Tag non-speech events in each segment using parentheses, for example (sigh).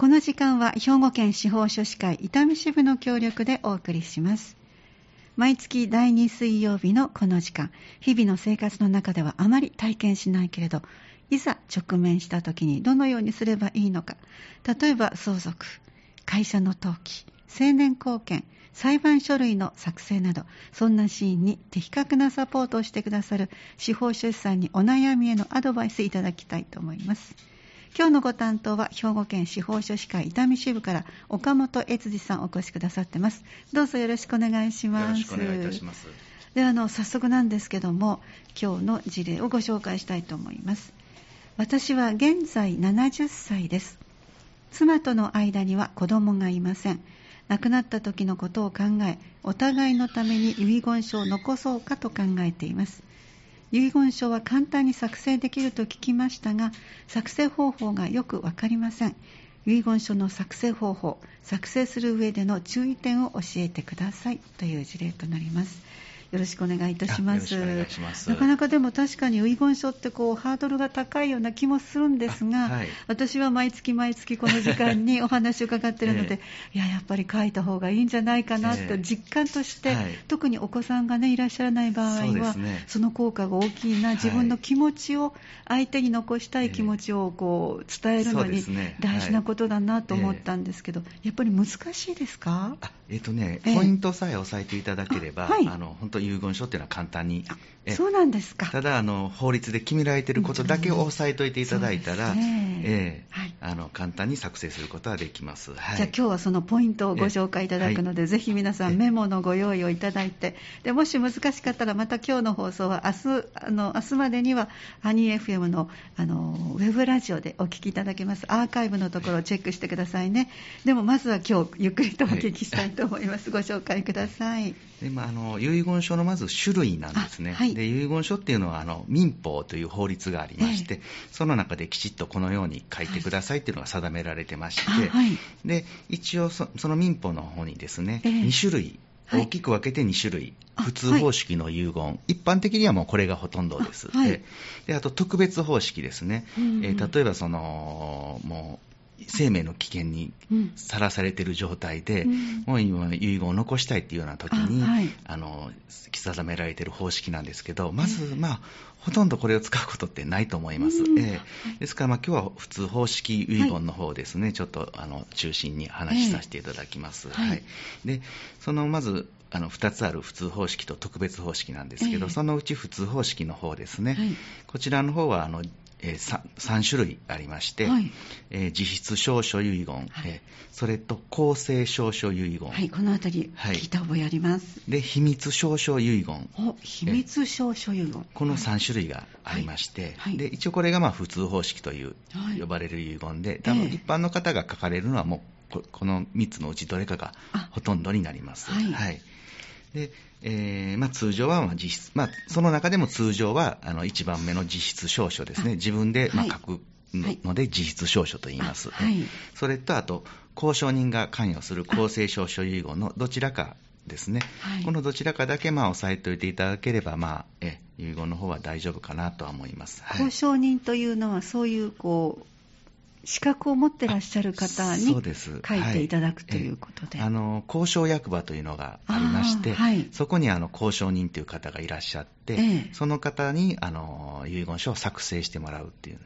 この時間は兵庫県司法書士会伊丹支部の協力でお送りします。毎月第2水曜日のこの時間日々の生活の中ではあまり体験しないけれどいざ直面した時にどのようにすればいいのか。例えば相続会社の登記成年後見裁判書類の作成などそんなシーンに的確なサポートをしてくださる司法書士さんにお悩みへのアドバイスいただきたいと思います。今日のご担当は兵庫県司法書士会伊丹支部から岡本悦司さんお越しくださってます。どうぞよろしくお願いします。よろしくお願いいたします。であの早速なんですけども今日の事例をご紹介したいと思います。私は現在70歳です。妻との間には子供がいません。亡くなった時のことを考えお互いのために遺言書を残そうかと考えています遺言書は簡単に作成できると聞きましたが作成方法がよく分かりません。遺言書の作成方法作成する上での注意点を教えてくださいという事例となります。よろしくお願いいたします。なかなかでも確かに遺言書ってこうハードルが高いような気もするんですが、はい、私は毎月毎月この時間に (laughs) お話を伺っているので、えー、いや、やっぱり書いた方がいいんじゃないかなと実感として、えーはい、特にお子さんがね、いらっしゃらない場合は、そ、ね,、の効果が大きいな、自分の気持ちを、相手に残したい気持ちをこう伝えるのに大事なことだなと思ったんですけど、やっぱり難しいですか？えっ、とね、ポイントさえ押さえていただければ、はい、あの本当遺言書っていうのは簡単にそうなんですか。ただあの法律で決められていることだけを押さえておいていただいたら、ね。えーはい、あの簡単に作成することはできます、はい、じゃあ今日はそのポイントをご紹介いただくので、ぜひ皆さんメモのご用意をいただいてでもし難しかったらまた今日の放送は明日あの明日までにはハニー FM のあのウェブラジオでお聞きいただけます。アーカイブのところをチェックしてくださいね。でもまずは今日ゆっくりとお聞きしたいと思います、ご紹介ください。でまあ、あの遺言書のまず種類なんですね、はい、で遺言書っていうのはあの民法という法律がありまして、えー、その中できちっとこのように書いてくださいっていうのが定められてまして、はい、で一応その民法の方にですね、えー、2種類大きく分けて2種類、普通方式の遺言、はい、一般的にはもうこれがほとんどです。あ,、はい、であと特別方式ですね、うんうん、えー、例えばそのもう生命の危険にさらされている状態で、うん、もう今、遺言を残したいっていうような時に、あ、はい、あの定められている方式なんですけど、まず、まあ、ほとんどこれを使うことってないと思います。うん、えー、ですから、まあ、今日は普通方式遺言の方ですね、はい、ちょっとあの中心に話しさせていただきます。えー、はい、でそのまずあの2つある普通方式と特別方式なんですけど、えー、そのうち普通方式の方ですね、はい、こちらの方はあのえー、3, 3, 種類ありまして、はい、えー、自筆証書遺言、はい、えー、それと公正証書遺言、はい、このあたり聞いた覚えあります、で秘密証書遺言。お秘密証書遺言。この3種類がありまして、で一応これがまあ普通方式という呼ばれる遺言で、多分一般の方が書かれるのはもうこの3つのうちどれかがほとんどになります。はい。でえーまあ、通常はまあ実質、まあ、その中でも通常はあの1番目の実質証書ですね、自分でまあ書くので、実質証書と言います、はい、それとあと、交渉人が関与する公正証書遺言のどちらかですね、はい、このどちらかだけまあ押さえておいていただければ、まあ、え遺言の方は大丈夫かなとは思います、はい、交渉人というのは、そういうこう資格を持ってらっしゃる方に書いていただくということで、はい、あの交渉役場というのがありまして、はい、そこにあの交渉人という方がいらっしゃって、ええ、その方にあの遺言書を作成してもらうっていう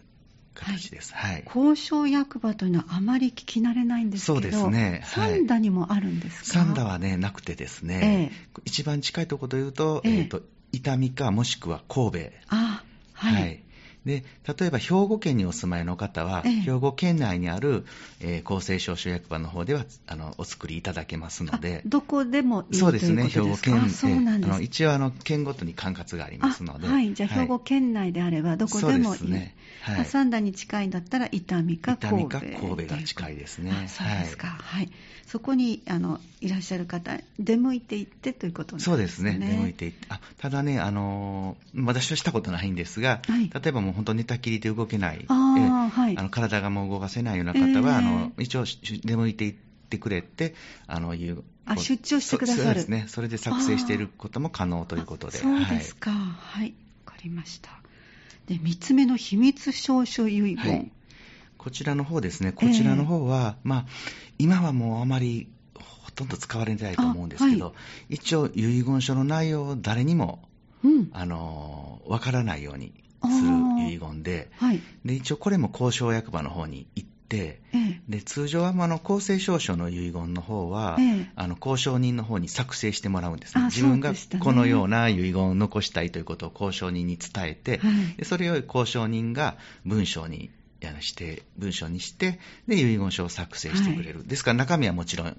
形です、はい、交渉役場というのはあまり聞き慣れないんですけど、そうですね、三田にもあるんですか？三田はね、なくてですね、え、一番近いところというと、えーと、伊丹かもしくは神戸。あはい、はいで例えば兵庫県にお住まいの方は、ええ、兵庫県内にある、えー、厚生省所役場の方ではあのお作りいただけますので、どこでもいいそうですね、兵庫県、あの一応あの、県ごとに管轄がありますので、はい、じゃあ、兵庫県内であれば、どこでもいい、そうですね。はい、三田に近いんだったら、伊丹か神戸伊丹か神戸が近いですね。そうですか、はい、そこにあのいらっしゃる方、出向いていってということですね。そうですね、出向いていって。あただね、あの私はしたことないんですが、はい、例えばもう本当寝たきりで動けない、あはい、あの体がもう動かせないような方は、えー、あの一応出向いていってくれて、あのいうあ出張してくださる。そうですね、それで作成していることも可能ということで。そうですか、はい、わ、かりました。で3つ目の秘密証書遺言。はいこちらの方ですね、こちらの方は、えー、まあ、今はもうあまりほとんど使われてないと思うんですけど、はい、一応、遺言書の内容を誰にも、うん、あのわからないようにする遺言ではい、で一応これも交渉役場の方に行って、ええ、で通常はあの公正証書の遺言の方は、え、あの交渉人の方に作成してもらうんですね、自分がこのような遺言を残したいということを交渉人に伝えて、はい、でそれを交渉人が文章にして文章にしてで遺言書を作成してくれる、はい、ですから中身はもちろん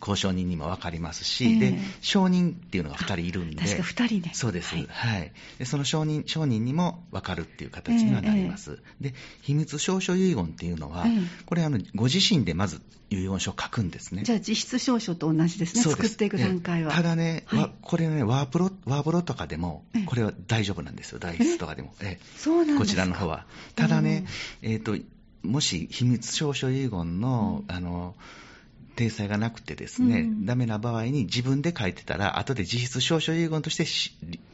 交渉人にも分かりますし、えー、で証人っていうのが2人いるんで。確か2人ね。そうです、はい、はい、でその証人証人にも分かるっていう形にはなります、えー、で秘密証書遺言っていうのは、えー、これあのご自身でまず遺言書を書くんですね。じゃあ実質証書と同じですね。作っていく段階は。ただね、はい、これねワープロワープロとかでもこれは大丈夫なんですよ。代筆とかでも。えそうなんこちらの方は。ただね、えーともし秘密証書遺言の、うん、あの体裁がなくてですね、うん、ダメな場合に自分で書いてたら、後で実質証書遺言として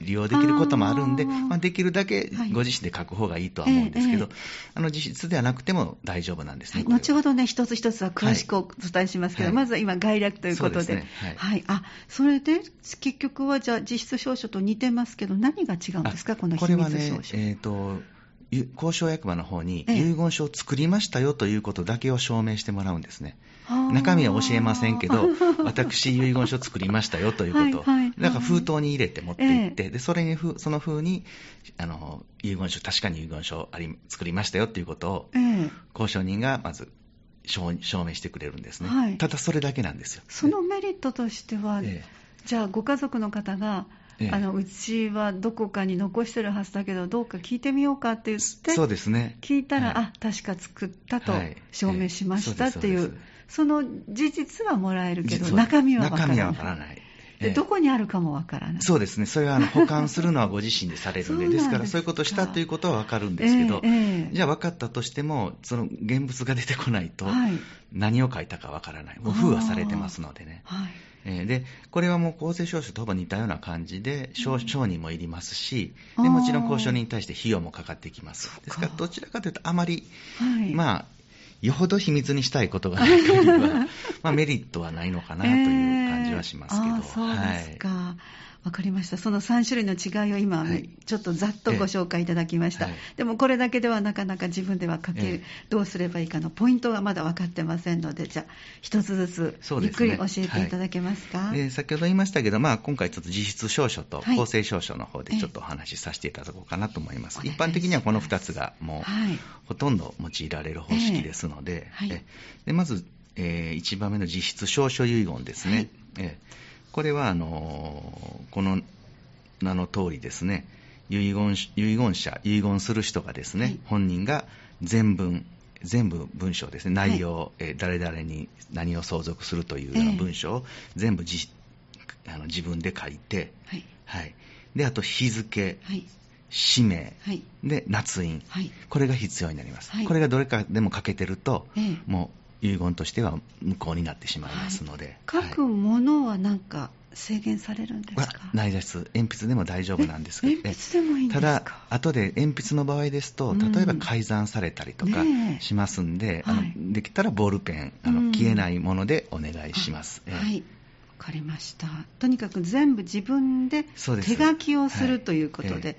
利用できることもあるんで、まあ、できるだけご自身で書く方がいいとは思うんですけど、はいええ、あの実質ではなくても大丈夫なんですね。はい、後ほどね、一つ一つは詳しくお伝えしますけど、はい、まずは今、概略ということで。でね、はい、あ、それで、結局はじゃあ実質証書と似てますけど、何が違うんですか、この秘密証書。これはね、えーと交渉役場の方に遺言書を作りましたよということだけを証明してもらうんですね。中身は教えませんけど、(laughs) 私、遺言書作りましたよということ。を、はいはい、だから封筒に入れて持っていって、えでそれにその風にあの遺言書、確かに遺言書あり作りましたよということを、え、交渉人がまず証明してくれるんですね、はい、ただそれだけなんですよ。そのメリットとしては、じゃあ、ご家族の方が、ええ、あのうちはどこかに残してるはずだけど、どうか聞いてみようかって言って、そうですね、聞いたら、はい、あ確か作ったと証明しましたっていう、はい、その事実はもらえるけど、中身は分からない。中身は分からない。でどこにあるかもわからない。そうですね、それはあの保管するのはご自身でされるんで、ですからそういうことをしたということはわかるんですけど、えーえー、じゃあ分かったとしても、その現物が出てこないと、何を書いたかわからない、もう封はされてますのでね。はい。でこれはもう公正証書とほぼ似たような感じで、証人もいりますしで、もちろん交渉人に対して費用もかかってきます。ですから、どちらかというと、あまり、はい、まあ、よほど秘密にしたいことがない限りは、まあ、メリットはないのかなという感じはしますけど。(laughs) えー、そうですか。はいわかりました。その3種類の違いを今、はい、ちょっとざっとご紹介いただきました。はい、でもこれだけではなかなか自分では書ける、どうすればいいかのポイントがまだ分かってませんので、じゃあ、一つずつゆっくり教えていただけますか？すねはい、先ほど言いましたけど、まあ、今回ちょっと実質証書と公正証書の方でちょっとお話しさせていただこうかなと思います。一般的にはこの2つがもう、ほとんど用いられる方式ですので、でまず、えー、1番目の実質証書遺言ですね。えーこれはあのこの名の通りですね。遺言遺言者遺言する人がですね、はい、本人が全文全部文章ですね。内容、はい、え誰々に何を相続するというような文章を全部じ、えー、あの自分で書いて、はい、はい、であと日付、はい、氏名、はい、で捺印、はい、これが必要になります、はい、これがどれかでも書けてると、えー、もう遺言としては無効になってしまいますので、はい、書くものは何か制限されるんですか、ないです。鉛筆でも大丈夫なんですけど。(laughs) 鉛筆でもいいんですか？ただ後で鉛筆の場合ですと例えば改ざんされたりとかしますんで、うんあのできたらボールペンあの、消えないものでお願いします、はい。わかりました。とにかく全部自分で手書きをするということで、はい、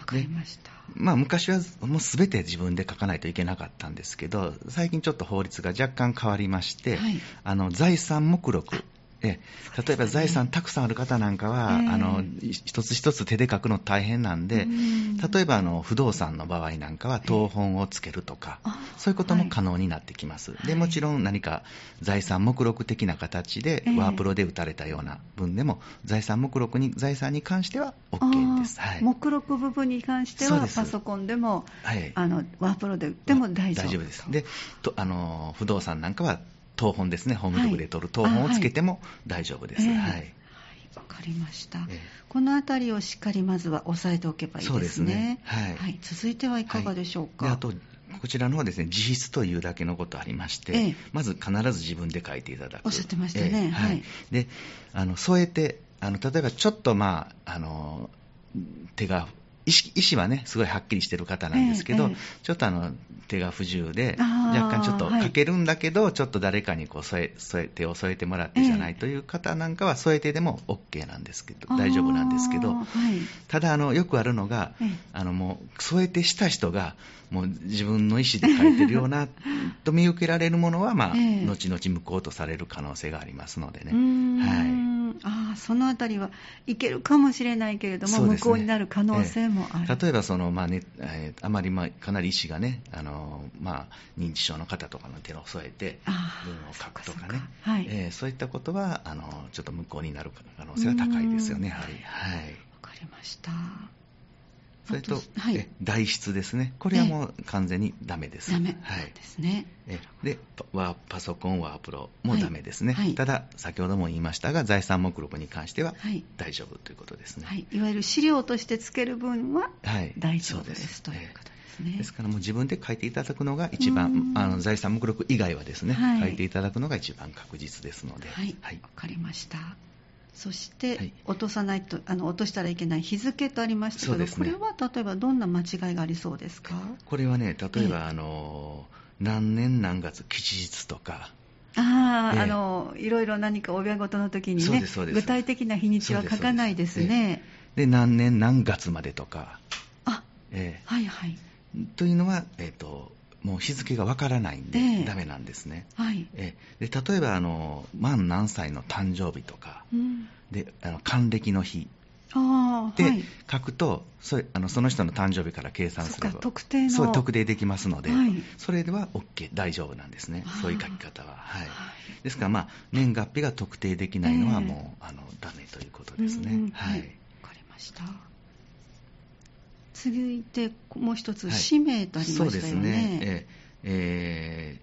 わかりましたまあ、昔はもうすべて自分で書かないといけなかったんですけど、最近ちょっと法律が若干変わりまして、はい、あの財産目録え例えば財産たくさんある方なんかは、えー、あの一つ一つ手で書くの大変なんで、ん。例えばあの不動産の場合なんかは謄本をつけるとか、えー、そういうことも可能になってきます、はい、でもちろん何か財産目録的な形で、ワープロで打たれたような分でも、財産目録に財産に関しては OK です、はい、目録部分に関してはパソコンでも、はい、あのワープロで打っても大丈夫大丈夫です。でとあの不動産なんかは東本ですね、ホーム局で取る東本をつけても大丈夫です。はい。はいわかりました、えこのあたりをしっかりまずは押さえておけばいいですね。そうですねはい、はい、続いてはいかがでしょうか？はい、あとこちらの方ですね、自筆というだけのことありまして、えまず必ず自分で書いていただく。おっしゃってましたね。え、はい。で、あの添えてあの例えばちょっとまああの手が意識意思はね、すごいはっきりしてる方なんですけど、えーえー、ちょっとあの手が不自由で、若干ちょっと書けるんだけど、はい、ちょっと誰かにこう添え添え手を添えてもらってじゃないという方なんかは、添えてでも OK なんですけど、大丈夫なんですけど、はい、ただあの、よくあるのが、あのもう添えてした人が、もう自分の意思で書いてるような (laughs) と見受けられるものは、まあ、後々無効とされる可能性がありますのでね。はいあそのあたりはいけるかもしれないけれども、ね、無効になる可能性もある、えー、例えばその、まあねえー、あまり、まあ、かなり医師がねあの、まあ、認知症の方とかの手を添えて文を書くとかね。そうはい。えー、そういったことはあのちょっと無効になる可能性は高いですよね。はい、はい、かりましたそれと、はい、代筆ですね、これはもう完全にダメです。ダメ。ですね。でパ、パソコン、ワープロもダメですね、はい、ただ、先ほども言いましたが、財産目録に関しては大丈夫ということですね。はい、いわゆる資料としてつける分は大丈夫です、ということですね。ですからもう自分で書いていただくのが一番、あの財産目録以外はですね、書いていただくのが一番確実ですので。はい、わ、かりました。そして、落とさないとあの落としたらいけない日付とありましたけど、ね、これは例えばどんな間違いがありそうですか？これはね、例えば、あの何年何月吉日とか、あ,、えー、あのいろいろ何かお祝い事の時にね具体的な日にちは書かないですね。で何年何月までとか。あ、えー、はいはい。というのは、えーともう日付がわからないんで、えー、ダメなんですね。はい、えー、で例えばあの、満何歳の誕生日とか、うん、であの還暦の日。で、書くとそれあのその人の誕生日から計算すれば特定の。そう特定できますので、はい、それでは OK 大丈夫なんですね。そういう書き方は、はい、ですから、まあ、年月日が特定できないのはもう、えー、あのダメということですね、うんうん、はい、分かりました続いてもう一つ、氏名とありましたよね。そうですね。ええ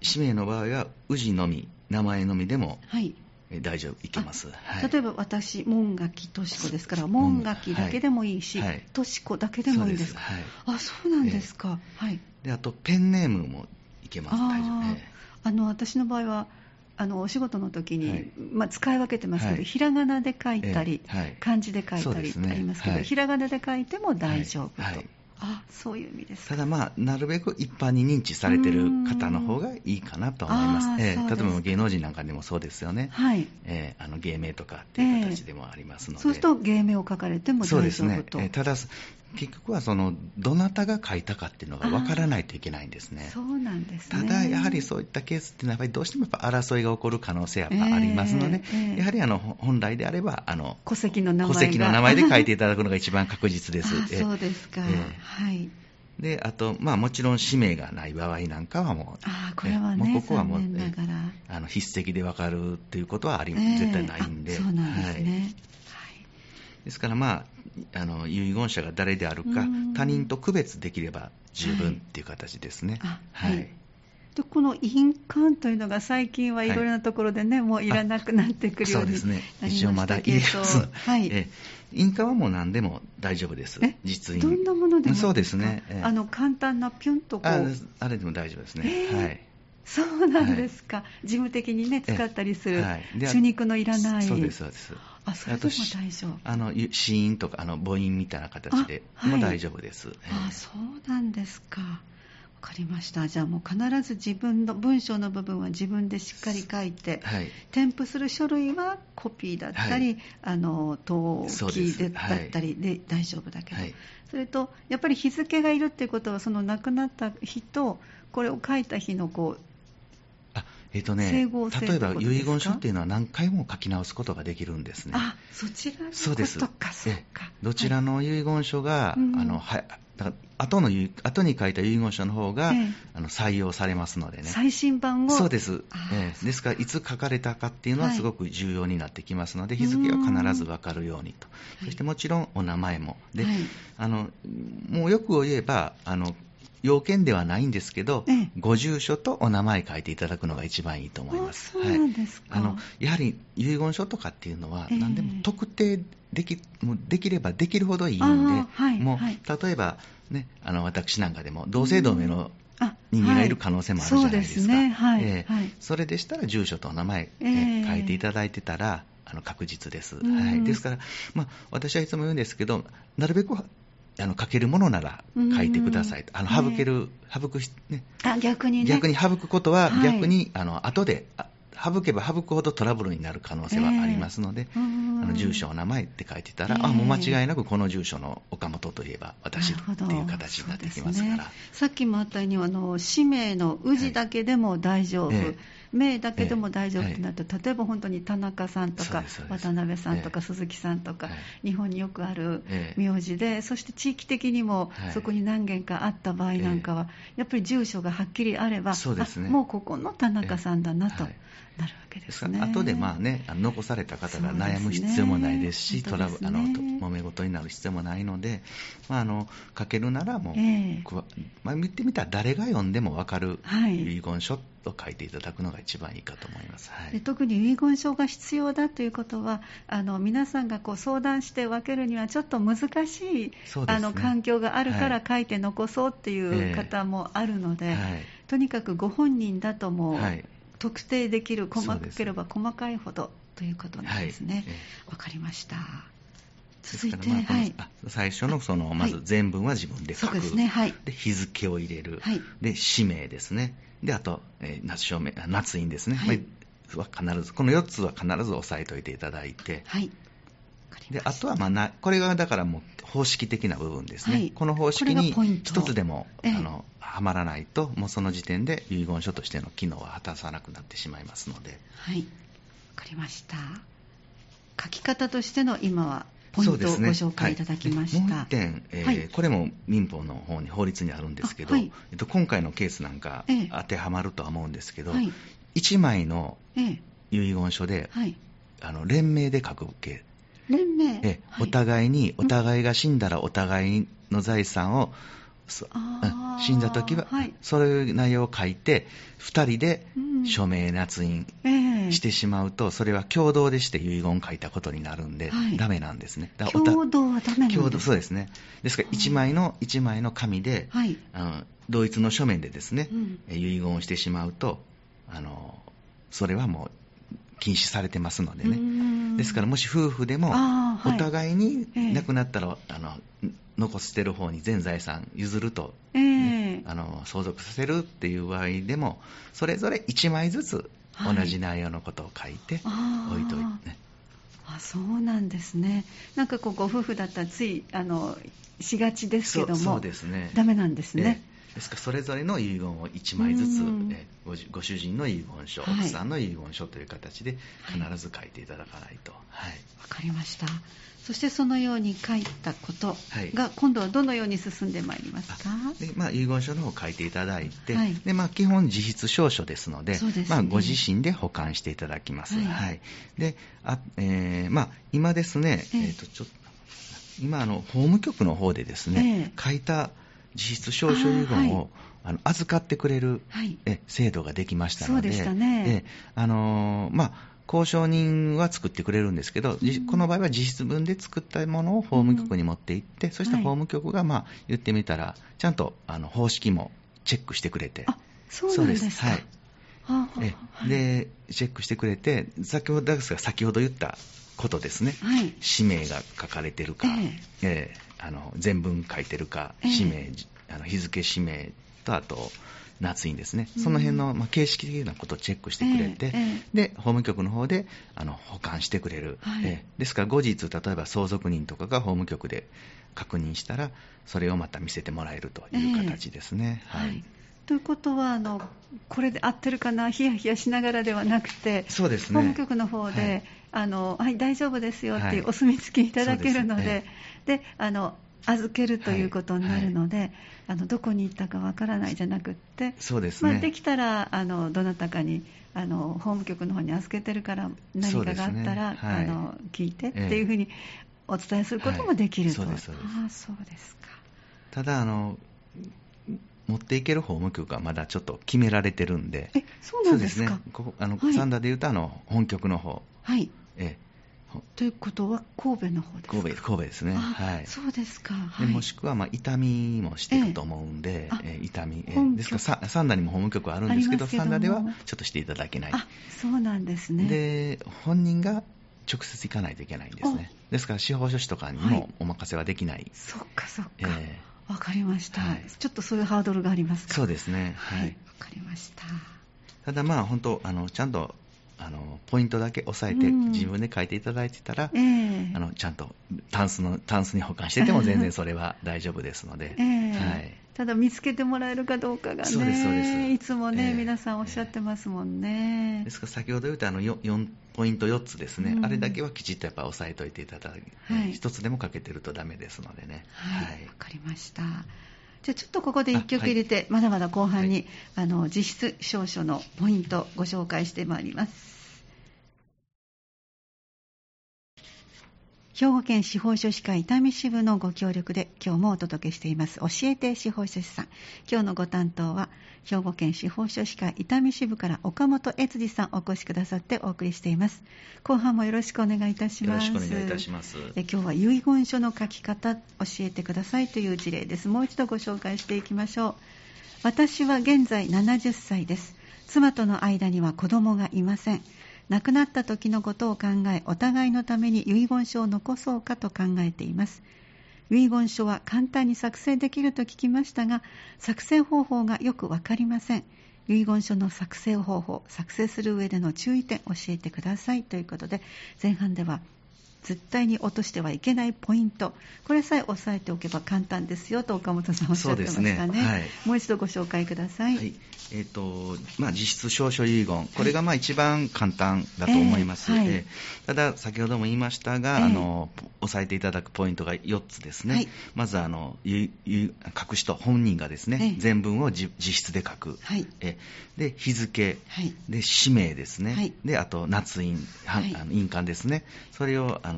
ー、氏名の場合は、氏のみ、名前のみでも、はい、大丈夫、いけます。はい、例えば私、門垣敏子ですから、門垣だけでもいいし、敏子だけでもいいですか？はい、あ、そうなんですか。えー、はい。で、あと、ペンネームもいけます。大丈夫。えー、あの、私の場合は、あのお仕事の時に、はい、まあ、使い分けてますけど、はい、ひらがなで書いたり、えーはい、漢字で書いたりってありますけど、ひらがなで書いても大丈夫と。あそういう意味ですただ、まあ、なるべく一般に認知されてる方の方がいいかなと思います。えー、例えば芸能人なんかでもそうですよね。はい。えー、あの芸名とかっていう形でもありますので。えー、そうすると芸名を書かれても大丈夫と。そうですね。えー、ただ、結局はそのどなたが書いたかっていうのが分からないといけないんですね。そうなんです、ね、ただ、やはりそういったケースっていうのは、やっぱりどうしてもやっぱ争いが起こる可能性はありますので、えーえー、やはりあの本来であればあの戸籍の名前戸籍の名前で書いていただくのが一番確実です。(laughs) そうですか、えー、はい。であと、まあ、もちろん氏名がない場合なんかはもう、あこれはね、もうここはもう、あの筆跡で分かるっていうことはあり、えー、絶対ないんで、そうなんですね、はいですから、まあ、あの遺言者が誰であるか、他人と区別できれば十分っていう形ですね。はい、はい。でこの印鑑というのが最近はいろいろなところでね、はい、もういらなくなってくるようになりましたけど、そうですね、一応まだ入れます、(laughs) はい、え印鑑はもう何でも大丈夫です、実印。どんなものでもそうですね、あの簡単なピュンとこう。あれでも大丈夫ですね。はい。そうなんですか、はい、事務的にね、使ったりする、はい、手肉のいらない、そうです、そうです。あ、それでも大丈夫。あの、死因とか、あの、母音みたいな形でも大丈夫です。あ、そうなんですか。わかりました。じゃあもう必ず自分の文章の部分は自分でしっかり書いて、はい、添付する書類はコピーだったり、はい、あの登記でだったりで大丈夫だけど、はい、それとやっぱり日付がいるっていうことはその亡くなった日とこれを書いた日のこうえっ、ー、とね、例えば遺言書っていうのは何回も書き直すことができるんですね。あ、そちらのことか、そうか。どちらの遺言書が、はい、あのはだから後の後に書いた遺言書の方が、ええ、あの採用されますのでね。最新版を。そうです、ええ、ですから、いつ書かれたかっていうのはすごく重要になってきますので、はい、日付は必ず分かるようにと、そしてもちろんお名前も、で、はい、あのもうよく言えばあの、要件ではないんですけど、ええ、ご住所とお名前書いていただくのが一番いいと思います。そうなんですか、はい、あのやはり遺言書とかっていうのは、何でも特定できもうできればできるほどいいんで、はい、もう、はい、例えば、ね、あの私なんかでも同姓同名の人間がいる可能性もあるじゃないですか。それでしたら住所とお名前、えー、書いていただいてたら、あの確実です。はい、ですから、まあ、私はいつも言うんですけど、なるべくあの書けるものなら書いてください。と、あの省ける、省く、ね、あ逆にね。逆に省くことは、逆に、あの後で省けば省くほどトラブルになる可能性はありますので、えー、あの住所、お名前って書いてたら、えー、あもう間違いなくこの住所の岡本といえば私っていう形になってきますから、ね、さっきもあったようにあの氏名の氏だけでも大丈夫、はいえ。ー名だけでも大丈夫となると、例えば本当に田中さんとか渡辺さんとか鈴木さんとか、日本によくある名字で、そして地域的にもそこに何件かあった場合なんかは、やっぱり住所がはっきりあれば、もうここの田中さんだなと。なるわけですね。後でまあね、残された方が悩む必要もないですし、すね、トラブあの揉め事になる必要もないので、まあ、あの書けるならもう、えー、まあ、見てみたら誰が読んでも分かる遺言書を書いていただくのが一番いいかと思います、はい、特に遺言書が必要だということは、あの皆さんがこう相談して分けるにはちょっと難しい、ね、あの環境があるから書いて残そうっていう方もあるので、はい。えー、とにかくご本人だともう、はい特定できる細かければ細かいほどということなんですね。わ、はい、かりました。続いて、まあ、はい、最初のそのまず全文は自分で書く、で、ね。はい、日付を入れる、はい、で氏名ですね、であと、えー、夏証明夏印ですね、はい、は必ずこの4つは必ず押さえておいていただいて、はい、であとは、まあな、これがだからもう方式的な部分ですね、はい、この方式に一つでも、あのはまらないと、もうその時点で遺言書としての機能は果たさなくなってしまいますので。はい、わかりました。書き方としての今はポイントをご紹介いただきました。ねはい、もう一点、えーはい、これも民法の方に法律にあるんですけど、はい、えっと、今回のケースなんか当てはまるとは思うんですけど、えー、1枚の遺言書で、あの連名で書くケ連名、えお互いに、お互いが死んだらお互いの財産を、死んだ時は、はい、そういう内容を書いて、2人で署名、捺印してしまうと、それは共同でして遺言書いたことになるんで、はい、ダメなんですね。共同はダメなんです。共同そうですね。ですから1枚の、1枚の紙で、はい、あの同一の書面でですね、うん、遺言をしてしまうと、あのそれはもう禁止されてますのでね。ですからもし夫婦でもお互いに亡くなったら、あの残してる方に全財産譲ると、ね、え。ー、あの相続させるっていう場合でもそれぞれ1枚ずつ同じ内容のことを書いて置いといてね、はい、あそうなんですね。なんかこうご夫婦だったらついあのしがちですけどもそうですね。ダメなんですね、えーですか？らそれぞれの遺言を1枚ずつ、えごご主人の遺言書、はい、奥さんの遺言書という形で必ず書いていただかないと。はい、わ、かりました。そしてそのように書いたことが、今度はどのように進んでまいりますか、でまあ、遺言書の方を書いていただいて、はい、でまあ、基本自筆証書ですので、でね、まあ、ご自身で保管していただきます。はい、はい、であえーまあ、今ですね、えー、えーとちょっと今あの、法務局の方でですね、えー、書いた実質証書遺言をあの預かってくれる、はい、え制度ができましたので、あのまあ交渉人は作ってくれるんですけど、うん、この場合は実質分で作ったものを法務局に持って行って、うん、そして法務局が、まあ、言ってみたら、ちゃんとあの方式もチェックしてくれて、あそうなんですか。はい。えで、チェックしてくれて、先ほど先ほど言ったことですね、はい、氏名が書かれてるか、え。ええあの全文書いてるか、氏名、あの日付、氏名と、あと、夏印ですね、その辺の、まあ、形式的なことをチェックしてくれて、で法務局の方であの保管してくれる、はい、えですから後日、例えば相続人とかが法務局で確認したら、それをまた見せてもらえるという形ですね。はい、はい。ということはあの、これで合ってるかな、ヒヤヒヤしながらではなくて、そうですね、法務局の方で、はい、あのはい、大丈夫ですよっていうお墨付きいただけるので、はい、で、あの預けるということになるので、はい、あのどこに行ったかわからないじゃなくって、そうですね。まあ、できたらあのどなたかにあの法務局の方に預けてるから何かがあったら、ね。はい、あの聞いてっていうふうにお伝えすることもできると、はい、そうですあそうですか。ただあの持っていける法務局はまだちょっと決められてるんで、えそうなんですか。ね、ここあの、はい、サンダーでいうとあの本局の方、はい、えということは神戸の方ですか？神戸神戸ですね、はい、そうですか、はい、もしくはまあ痛みもしてると思うんで、えー、痛み、えー、ですからサンダにも法務局はあるんですけどサンダではちょっとしていただけないあそうなんですね。で本人が直接行かないといけないんですね。ですから、司法書士とかにもお任せはできない。はい、そっかそっか。えー、わかりました、はい、ちょっとそういうハードルがありますか？そうですね。はい。わ、かりました。ただまあ、本当、あの、ちゃんとあのポイントだけ押さえて、自分で書いていただいてたら、えー、あのちゃんとタンスのタンスに保管してても全然それは大丈夫ですので、えー、はい、ただ見つけてもらえるかどうかがね、いつもね、えー、皆さんおっしゃってますもんね。ですから先ほど言ったあの 4, 4ポイント4つですね、うん、あれだけはきちっとやっぱ押さえておいていただいて、はい、1つでもかけてるとダメですのでね。はい、わ、はい、かりました。じゃあちょっとここで1曲入れて、はい、まだまだ後半に、はい、あの実質証書のポイントご紹介してまいります。兵庫県司法書士会伊丹支部のご協力で今日もお届けしています。教えて司法書士さん。今日のご担当は兵庫県司法書士会伊丹支部から岡本悦司さんお越しくださってお送りしています。後半もよろしくお願いいたします。よろしくお願いいたします。え今日は遺言書の書き方教えてくださいという事例です。もう一度ご紹介していきましょう。私は現在70歳です。妻との間には子供がいません亡くなった時のことを考えお互いのために遺言書を残そうかと考えています。遺言書は簡単に作成できると聞きましたが作成方法がよく分かりません。遺言書の作成方法作成する上での注意点教えてくださいということで前半では絶対に落としてはいけないポイント。これさえ押さえておけば簡単ですよと岡本さんおっしゃってましたね、ね。はい、もう一度ご紹介ください、はい。えーとまあ、実質証書遺言、これがまあ一番簡単だと思います、えーはい、ただ、先ほども言いましたが、えー、あの押さえていただくポイントが4つですね、はい、まずあの隠しと本人がですね、えー、全文を実質で書く、はい、えで日付、で氏名ですね、であと捺印、印鑑ですね、それをあの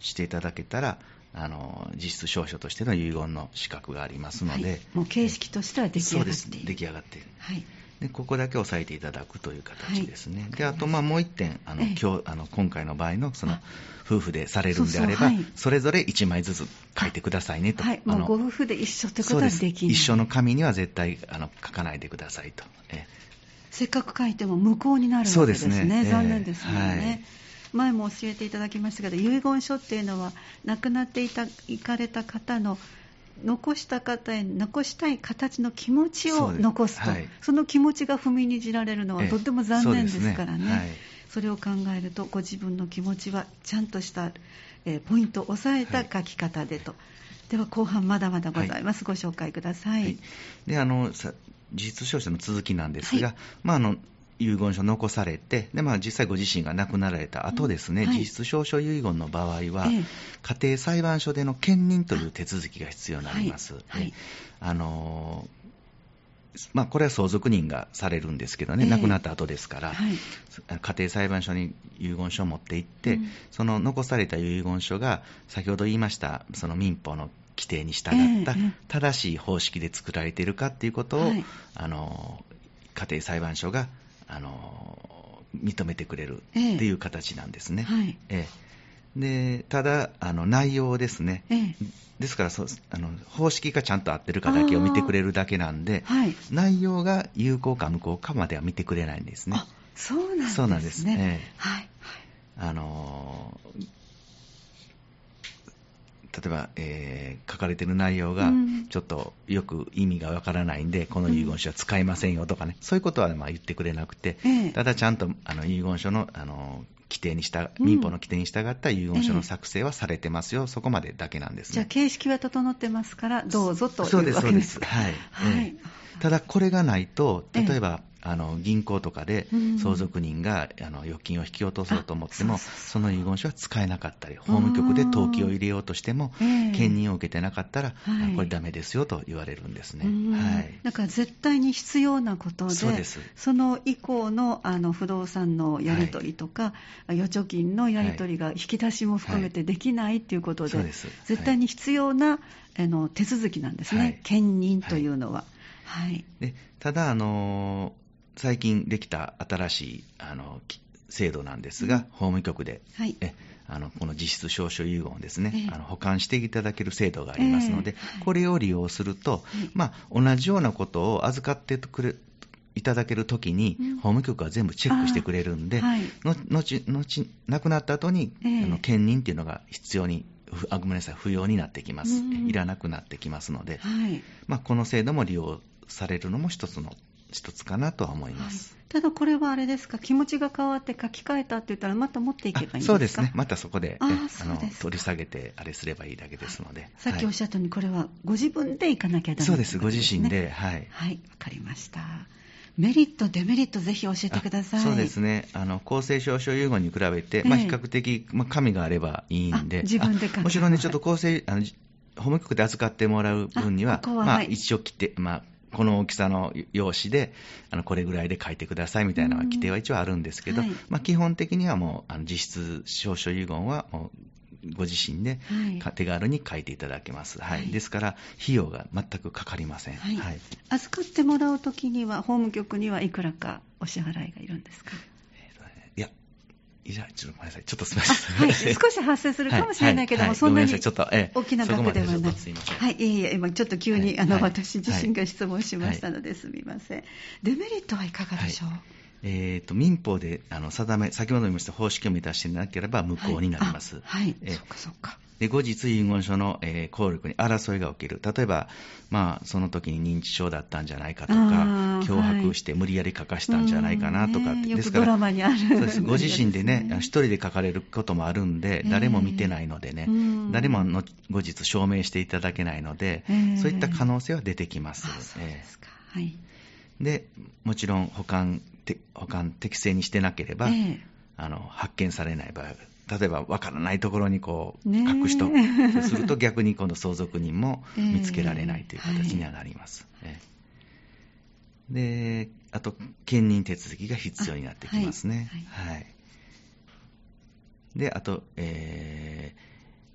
していただけたら、あの実質証書としての遺言の資格がありますので、はい、もう形式としては出来上がっている。そうです。出来上がっている、はい、でここだけ押さえていただくという形ですね、はい、であとまあもう1点あの、今日あの今回の場合のその夫婦でされるんであればそれぞれ1枚ずつ書いてくださいねと、はい、もうご夫婦で一緒ってことはできない。一緒の紙には絶対あの書かないでくださいと、えせっかく書いても無効になるわけですね、ね。残念ですね、はい前も教えていただきましたけど遺言書っていうのは亡くなっていた行かれた方の残した方へ残したい形の気持ちを残すと。そはい、その気持ちが踏みにじられるのはとても残念ですからね、ね。はい、それを考えるとご自分の気持ちはちゃんとした、えー、ポイントを押さえた書き方でと、はい、では後半まだまだございます、ご紹介ください、であの事実証書の続きなんですが、まあ、あの遺言書残されて、でまあ、実際ご自身が亡くなられた後ですね、うんはい、実質証書遺言の場合は、ええ、家庭裁判所での兼任という手続きが必要になります。はい。はい、あのまあ、これは相続人がされるんですけどね、え亡くなった後ですから、家庭裁判所に遺言書を持って行って、うん、その残された遺言書が、先ほど言いました、その民法の規定に従った正しい方式で作られているかっていうことを、あの家庭裁判所があの認めてくれるっていう形なんですね。えはいえでただあの、内容ですね、えですからそあの方式がちゃんと合ってるかだけを見てくれるだけなんで、はい、内容が有効か無効かまでは見てくれないんですね。そうなんですね。そうなんですね。はい、あの例えば、えー、書かれてる内容がちょっとよく意味がわからないんで、うん、この遺言書は使えませんよとかね、そういうことはまあ言ってくれなくて、ええ、ただちゃんとあの遺言書のあの規定に従民法の規定に従った遺言書の作成はされてますよ、え、そこまでだけなんです、ね、じゃあ、形式は整ってますから、どうぞというわけですそうです、そうです。はい。はい、ただ、これがないと、例えば、あの銀行とかで相続人が、あの預金を引き落とそうと思っても、その遺言書は使えなかったり、法務局で登記を入れようとしても、兼任を受けてなかったら、これダメですよと言われるんですね。はい、だから絶対に必要なことで、そその以降のあの不動産のやり取りとか、はい、預貯金のやり取りが引き出しも含めてできないっていうことで、はい、絶対に必要な、あの手続きなんですね、兼任というのは。はい、でただ、あの最近できた新しいあの制度なんですが、うん、法務局で、はい、えあのこの実質証書遺言をですね、えー、あの保管していただける制度がありますので、えーはい、これを利用すると、はい、まあ、同じようなことを預かってくれいただけるときに、法務局は全部チェックしてくれるんで、はい、後後亡くなった後に、えー、あの兼任っていうのが必要にあごめんなさい不要になってきます、うん、いらなくなってきますので、はい。まあ、この制度も利用されるのも一つの一つかなとは思います、はい、ただこれはあれですか？気持ちが変わって書き換えたって言ったらまた持っていけばいいんですか？そうですね。またそこであの取り下げてあれすればいいだけですので、はい、さっきおっしゃったようにこれはご自分で行かなきゃダメ、ね、そうです。ご自身で。はい。はい。わかりました。メリット、デメリット、ぜひ教えてください。そうですね、あの公正証書遺言に比べて、えまあ、比較的、まあ、紙があればいいんで、自分でもちろんね、ちょっと公正あの、法務局で扱ってもらう分には、はまあ、一応来て、まあ、この大きさの用紙で、あのこれぐらいで書いてくださいみたいな規定は一応あるんですけど、はい、まあ、基本的にはもう、あの実質証書遺言はもうご自身で手軽に書いていただけます、はい、はい、ですから費用が全くかかりません、はい、はい、預かってもらうときには法務局にはいくらかお支払いがいるんですか、いや、ちょっとごめんなさい。ちょっとすみません。はい、少し発生するかもしれないけども、はい。はい、そんなに大きな額ではない。はい、いえいえ、今ちょっと急に、あの、私自身が質問しましたので、すみません。デメリットはいかがでしょう、えーと、民法であの定め、先ほど言いました方式を満たしていなければ無効になります。はい、えー、そっかそっか。で後日、遺言書の、えー、効力に争いが起きる、例えば、まあ、その時に認知症だったんじゃないかとか、脅迫して無理やり書かしたんじゃないかなとか、はい、ですから、ご自身でね、一人で書かれることもあるんで、誰も見てないのでね、誰もの後日証明していただけないので、そういった可能性は出てきます。そうですか、はい、でもちろん保管保管適正にしてなければ、えー、あの発見されない場合例えば分からないところにこう隠しと、そうすると逆に今度相続人も見つけられないという形にはなります。えーはい、であと兼任手続きが必要になってきますね。はい、はい、であと、え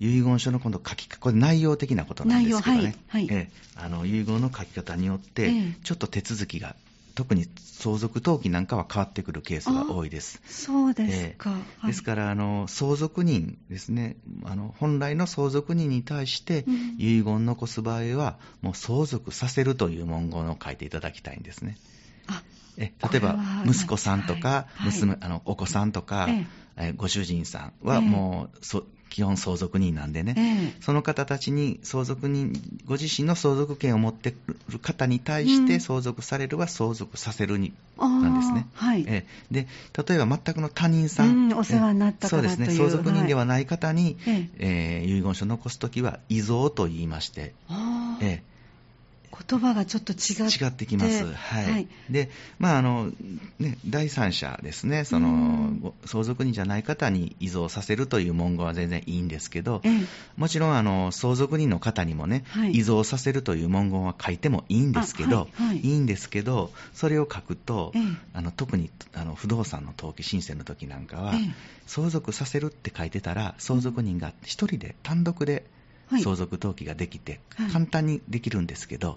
ー、遺言書の今度書きこれ内容的なことなんですけどね、えあの遺言の書き方によって、ちょっと手続きが特に相続登記なんかは変わってくるケースが多いです。そうですか。えーですからあの、相続人ですね。あの、本来の相続人に対して遺言を残す場合は、もう相続させるという文言を書いていただきたいんですね。え例えば、息子さんとか、娘、はい、あのお子さんとか、ええ、ご主人さんはもう、そ基本相続人なんでね、えその方たちに相続人、ご自身の相続権を持っている方に対して相続されるは相続させるに、なんですね。はい。えで例えば全くの他人さん、うん、お世話になったそうですね、相続人ではない方に、はい、えー、遺言書を残すときは、遺贈と言いまして、ええ言葉がちょっと違って違ってきます、はい、はい、でまああのね、第三者ですね。その、相続人じゃない方に遺贈させるという文言は全然いいんですけど、ええ、もちろんあの相続人の方にもね、はい、遺贈させるという文言は書いてもいいんですけど、はい、い。いんですけど、それを書くと、え、あの特にあの不動産の登記申請の時なんかは、相続させるって書いてたら、相続人が1人で単独で相続登記ができて、はい、簡単にできるんですけど、は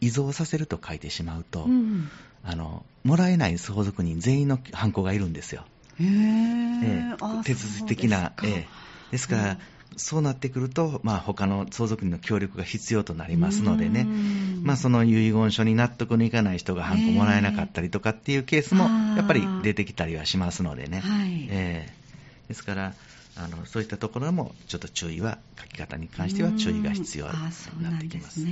い、遺贈させると書いてしまうと、うん、あのもらえない相続人全員のハンコがいるんですよ。へえ。手続き的な。ですえ。ー、ですから、うん。そうなってくると、まあ、他の相続人の協力が必要となりますのでね、まあ、その遺言書に納得のいかない人がハンコもらえなかったりとかっていうケースもやっぱり出てきたりはしますのでね。はい、えー、ですからあのそういったところもちょっと注意は書き方に関しては注意が必要になってきます。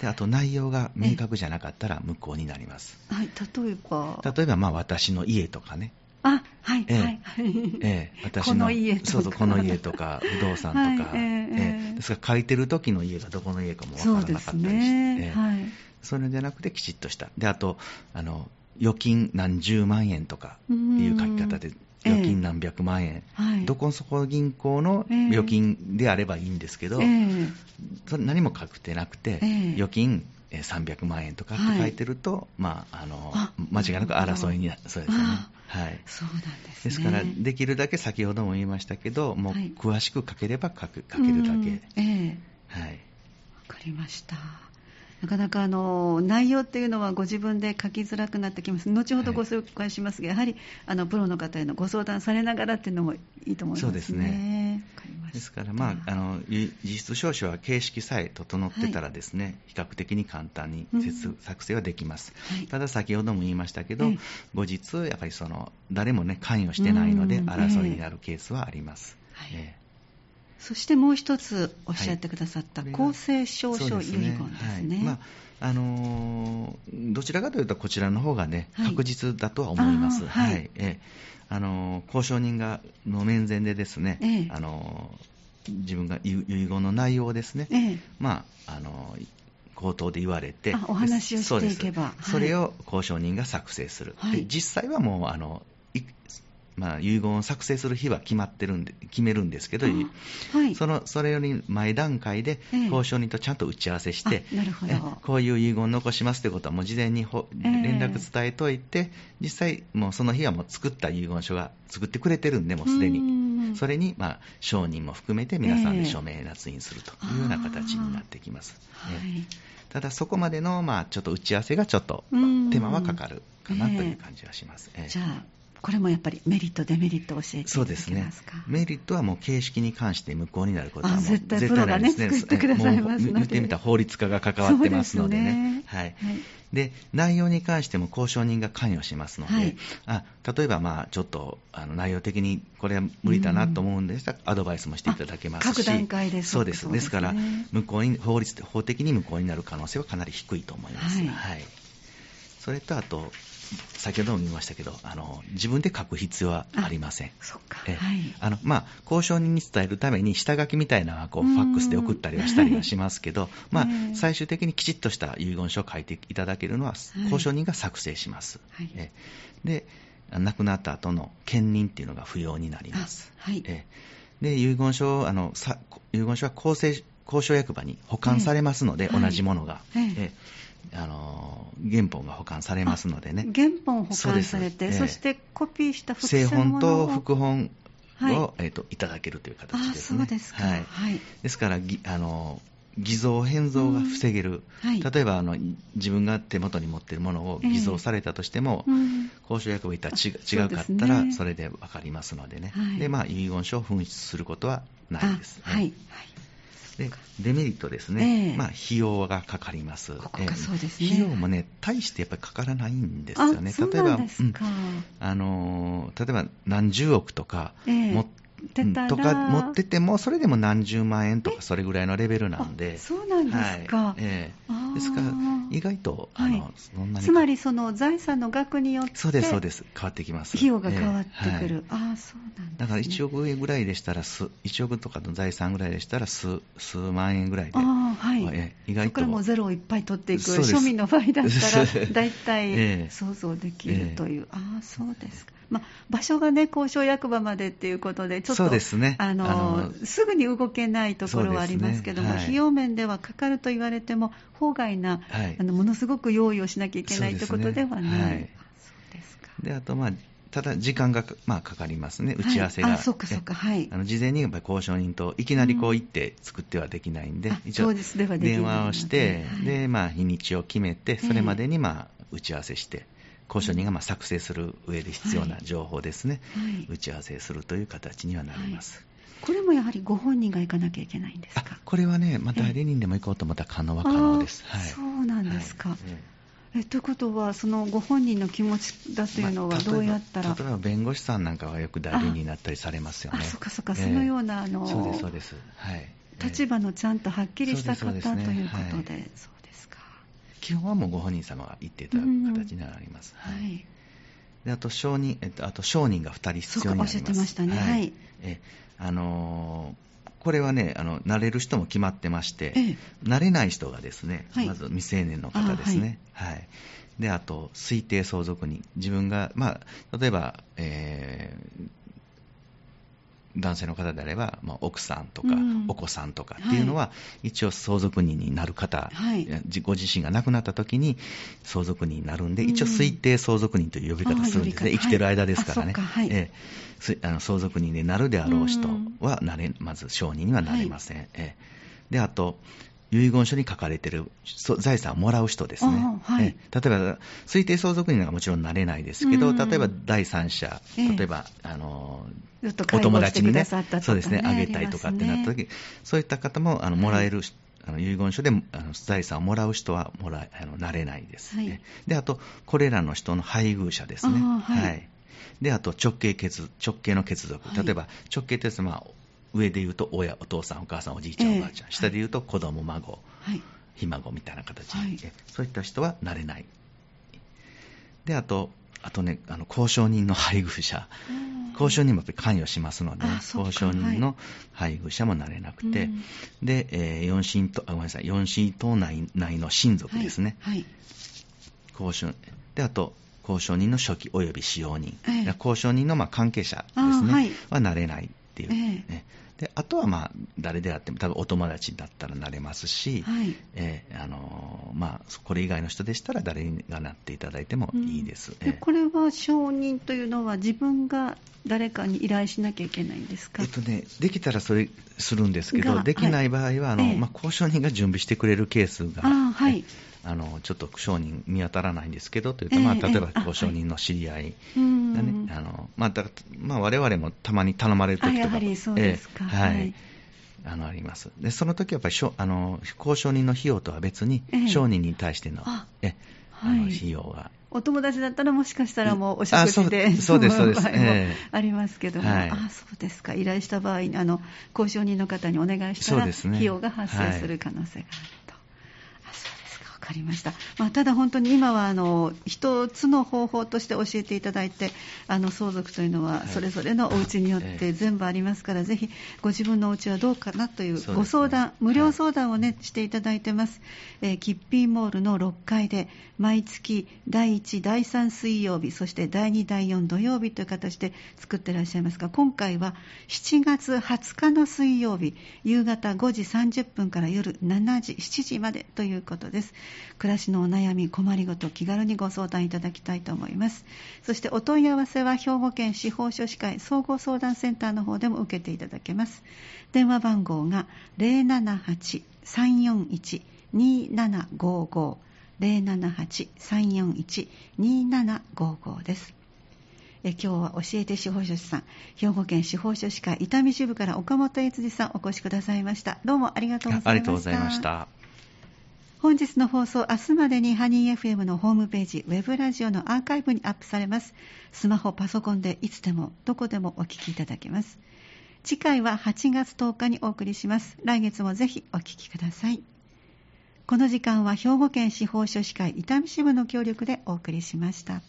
であと内容が明確じゃなかったら無効になります。はい、例えば。例えばまあ私の家とかね。あはい、えー、はい、えー、私のこの家とか。そうそうこの家とか不動産とか、はい、えー、えー、ですから書いてる時の家がどこの家かもわからなかったりして、ね。えー、はい、それじゃなくてきちっとした。であとあの預金何十万円とかいう書き方で預金何百万円、えーはい、どこそこ銀行の預金であればいいんですけど、えー、それ何も書くてなくて、えー、預金300万円とかって書いてると、はい、まあ、あの間違いなく争いになそうですね。はい、そうなんです、ね、ですから、できるだけ先ほども言いましたけど、もう詳しく書ければ書く書けるだけ。ええ。はい。わかりました。なかなかあの内容っていうのはご自分で書きづらくなってきます、後ほどご紹介しますが、はい、やはりあのプロの方へのご相談されながらっていうのもいいと思いますね。そうですね。ですから、まあ、あの実質証書は形式さえ整ってたらですね、はい、比較的に簡単に作成はできます、はい、ただ先ほども言いましたけど、後日やっぱりその誰もね関与してないので争いになるケースはあります、えーそしてもう一つおっしゃってくださった、公正証書遺言ですね。まああのー、どちらかというとこちらの方がね、確実だとは思います。はい、えあの交渉人がの面前でですね、ええ、あの自分が遺言の内容をですね、え、まああの口頭で言われてお話をしていけば。そそれを交渉人が作成する、はい、実際はもうあのまあ、遺言を作成する日は決まってるんで決めるんですけど、はい、そのそれより前段階で交渉人とちゃんと打ち合わせして、ええ、こういう遺言を残しますということはもう事前に連絡伝えといて、実際もうその日はもう作った遺言書が作ってくれてるんでもうすでに。それに、まあ、証人も含めて皆さんで署名捺印するというような形になってきます。ただそこまでの、まあ、ちょっと打ち合わせがちょっと手間はかかるかなという感じはします。じゃあこれもやっぱりメリット、デメリットを教えていただけますか？そうですね、メリットはもう形式に関して無効になることはもう絶対プロがね、作ってくださいますので、言ってみたら法律家が関わってますので。ね。はい、はい。で内容に関しても交渉人が関与しますので、はい、あ例えば、まあ、ちょっとあの内容的にこれは無理だなと思うんでしたら、うん、アドバイスもしていただけますし、各段階でそうです、ですから無効に法律法的に無効になる可能性はかなり低いと思います。はい、はい、それとあと先ほども言いましたけどあの自分で書く必要はありません。そか。え、はい、あのまあ、交渉人に伝えるために下書きみたいなのはこうファックスで送ったりはしたりはしますけど、(laughs) まあ、最終的にきちっとした遺言書を書いていただけるのは交渉人が作成します。はい、えで亡くなった後の兼任っていうのが不要になります。はい、えで遺言書あのさ遺言書は公正交渉役場に保管されますので、同じものが。えあの原本が保管されますのでね。原本保管されて、そ,、えー、そしてコピーした複製本と副本を、はい、えーと、いただけるという形ですね。そうですか。はい。はい、ですからあの偽造、変造が防げる、はい、例えばあの自分が手元に持っているものを偽造されたとしても、えーうん、交渉役場いたら違うかったら、それで分かりますのでね、はい、でまあ、遺言書を紛失することはないです、ね、はい、はいでデメリットですね、えー、まあ、費用がかかります、ここそうですね、費用もね、大してやっぱりかからないんですよね、例えば、うん、あの例えば何十億とか持ってとか持ってても、それでも何十万円とか、それぐらいのレベルなんで、そうなんですか、はい。えー、ですから、意外と、あの、はい、そんなに。つまり、その財産の額によって、そうです、そうです、変わってきます。費用が変わってくる、えーはい、ああ、そうなん、ね、だから1億円ぐらいでしたら、1億とかの財産ぐらいでしたら数、数万円ぐらいで、あはい。えー、意外と。からもうゼロをいっぱい取っていく、庶民の場合だったら、(laughs) 大体想像できるという、えー、ああ、そうですか。まあ、場所がね、交渉役場までっていうことで、ちょっと、ね、あのすぐに動けないところはありますけども、ね。はい、費用面ではかかると言われても、法外な、はい、あのものすごく用意をしなきゃいけないということではない。であと、まあ、ただ時間が、まあ、かかりますね、打ち合わせが、はい、あそうかそうか、はい、あの事前にやっぱり交渉人といきなりこう行って作ってはできないんで、うん、一応電話をして、はい、でまあ、日にちを決めて、それまでに、まあ、打ち合わせして、交渉人がまあ作成する上で必要な情報ですね、はいはい、打ち合わせするという形にはなります。これもやはりご本人が行かなきゃいけないんですか？これはね、まあ、代理人でも行こうと思ったら可能は可能です。はい、そうなんですか。えということは、そのご本人の気持ちだというのは、どうやったら、まあ、例えば弁護士さんなんかはよく代理人になったりされますよね。あそっかそっか、そのような、あのそうです、そうです。はい。立場のちゃんとはっきりした方、ということで、そう。基本はもうご本人様が言っていただく形になります。はい。であと証人、えっと、あと証人が2人必要になります。おっしゃってましたね。はい。えあのー、これはね、あの慣れる人も決まってまして、ええ、慣れない人がですね、はい、まず未成年の方ですね。はい、はい、で、あと、推定相続人。自分が、まあ、例えば、えー、男性の方であれば、まあ、奥さんとか、うん、お子さんとかっていうのは、はい、一応相続人になる方、はい、ご自身が亡くなった時に相続人になるんで、うん、一応推定相続人という呼び方するんですね、生きてる間ですからね、はい、えあの相続人になるであろう人はなれ、まず証人にはなれません。え。であと遺言書に書かれている財産をもらう人ですね、はい、例えば推定相続人はもちろんなれないですけど、例えば第三者、例えばあのお友達にね、そうですね、あげたいとかってなった時、そういった方もあのもらえる、あの遺言書であの財産をもらう人はもらあのなれないですね、はい、であと、これらの人の配偶者ですね、はい、はい、であと直系血直系の血族、例えば直系ってまあ上で言うと親、お父さん、お母さん、おじいちゃん、おばあちゃん、下で言うと子供、孫、ひ孫みたいな形で、そういった人はなれない。であとあとね、あの交渉人の配偶者、交渉人も関与しますので、交渉人の配偶者もなれなくて、はい、で、えー、四親と、あ、ごめんなさい、四親等内内の親族ですね。はい、交渉。で、あと、交渉人の初期及び使用人、えー、交渉人のまあ関係者ですね、はい、はなれないっていう、ね、え。ーであとはまあ誰であっても多分お友達だったらなれますし、はい。えーあのまあ、これ以外の人でしたら誰がなっていただいてもいいです、うん、これは承認というのは自分が誰かに依頼しなきゃいけないんですか、えっとね、できたらそれするんですけどできない場合はあの、まあ、交渉人が準備してくれるケースが、はい、あのちょっと証人見当たらないんですけどというと、まあ、例えば交渉人の知り合いがね、あのまあだまあ、我々もたまに頼まれるときとか、えはい、あのあります。でその時はやっぱりあの交渉人の費用とは別に、商人に対しての,、えあの費用が。お友達だったらもしかしたらもうお食事でそうですそうです、ありますけども、はい、あそうですか。依頼した場合にあの交渉人の方にお願いしたら、ね、費用が発生する可能性があるかりました、まあ、ただ本当に今はあの一つの方法として教えていただいてあの相続というのはそれぞれのお家によって全部ありますから、ぜひご自分のお家はどうかなというご相談、ね、無料相談をね、はい、していただいてます、えー、キッピーモールの6階で毎月第1、第3水曜日そして第2、第4土曜日という形で作ってらっしゃいますが今回は7月20日の水曜日夕方5時30分から夜7時、7時までということです。暮らしのお悩み困りごと気軽にご相談いただきたいと思います。そしてお問い合わせは兵庫県司法書士会総合相談センターの方でも受けていただけます。電話番号が078-341-2755 078-341-2755です。え今日は教えて司法書士さん兵庫県司法書士会伊丹支部から岡本悦司さんお越しくださいました。どうもありがとうございました。ありがとうございました。本日の放送、明日までにハニー FM のホームページ、ウェブラジオのアーカイブにアップされます。スマホ、パソコンでいつでも、どこでもお聞きいただけます。次回は8月10日にお送りします。来月もぜひお聞きください。この時間は兵庫県司法書士会伊丹支部の協力でお送りしました。